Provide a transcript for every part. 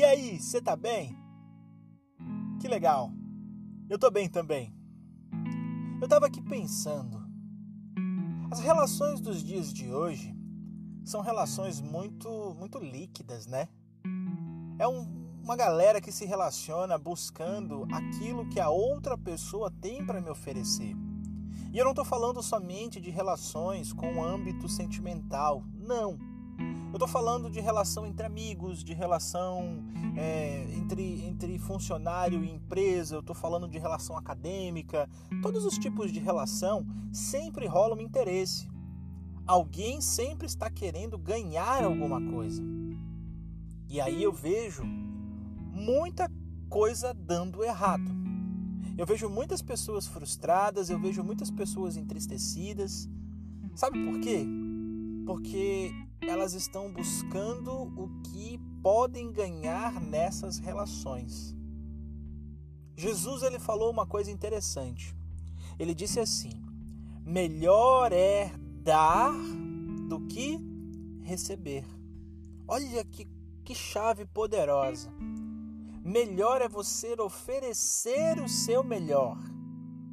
E aí, você tá bem? Que legal. Eu tô bem também. Eu tava aqui pensando. As relações dos dias de hoje são relações muito muito líquidas, né? É um, uma galera que se relaciona buscando aquilo que a outra pessoa tem para me oferecer. E eu não estou falando somente de relações com âmbito sentimental, não. Eu estou falando de relação entre amigos, de relação é, entre, entre funcionário e empresa, eu estou falando de relação acadêmica. Todos os tipos de relação sempre rola um interesse. Alguém sempre está querendo ganhar alguma coisa. E aí eu vejo muita coisa dando errado. Eu vejo muitas pessoas frustradas, eu vejo muitas pessoas entristecidas. Sabe por quê? Porque elas estão buscando o que podem ganhar nessas relações. Jesus ele falou uma coisa interessante. Ele disse assim: melhor é dar do que receber. Olha que, que chave poderosa. Melhor é você oferecer o seu melhor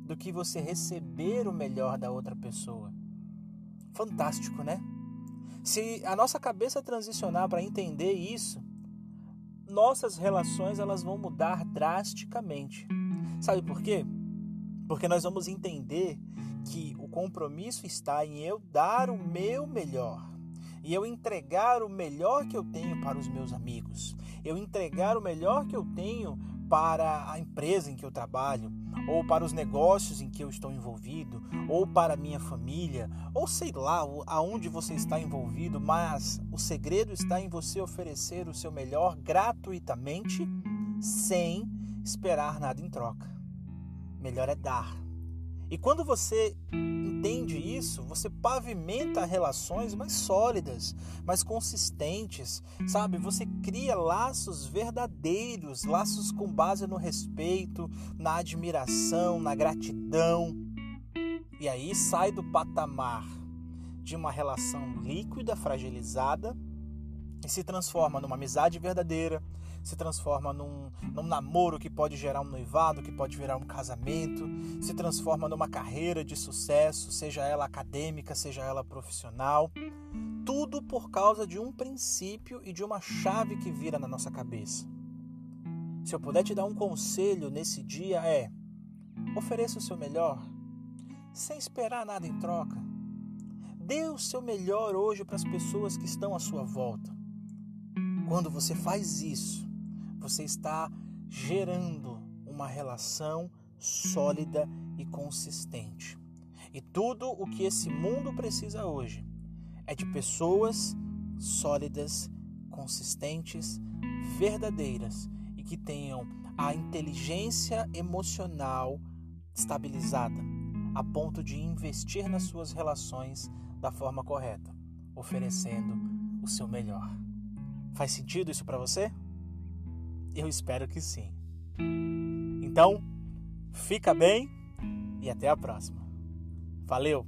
do que você receber o melhor da outra pessoa. Fantástico, né? Se a nossa cabeça transicionar para entender isso, nossas relações elas vão mudar drasticamente. Sabe por quê? Porque nós vamos entender que o compromisso está em eu dar o meu melhor e eu entregar o melhor que eu tenho para os meus amigos, eu entregar o melhor que eu tenho para a empresa em que eu trabalho, ou para os negócios em que eu estou envolvido, ou para a minha família, ou sei lá aonde você está envolvido, mas o segredo está em você oferecer o seu melhor gratuitamente, sem esperar nada em troca. Melhor é dar. E quando você entende isso, você pavimenta relações mais sólidas, mais consistentes, sabe? Você cria laços verdadeiros, laços com base no respeito, na admiração, na gratidão. E aí sai do patamar de uma relação líquida, fragilizada, e se transforma numa amizade verdadeira, se transforma num, num namoro que pode gerar um noivado, que pode virar um casamento, se transforma numa carreira de sucesso, seja ela acadêmica, seja ela profissional. Tudo por causa de um princípio e de uma chave que vira na nossa cabeça. Se eu puder te dar um conselho nesse dia é: ofereça o seu melhor, sem esperar nada em troca. Dê o seu melhor hoje para as pessoas que estão à sua volta. Quando você faz isso, você está gerando uma relação sólida e consistente. E tudo o que esse mundo precisa hoje é de pessoas sólidas, consistentes, verdadeiras e que tenham a inteligência emocional estabilizada, a ponto de investir nas suas relações da forma correta, oferecendo o seu melhor. Faz sentido isso para você? Eu espero que sim. Então, fica bem e até a próxima. Valeu!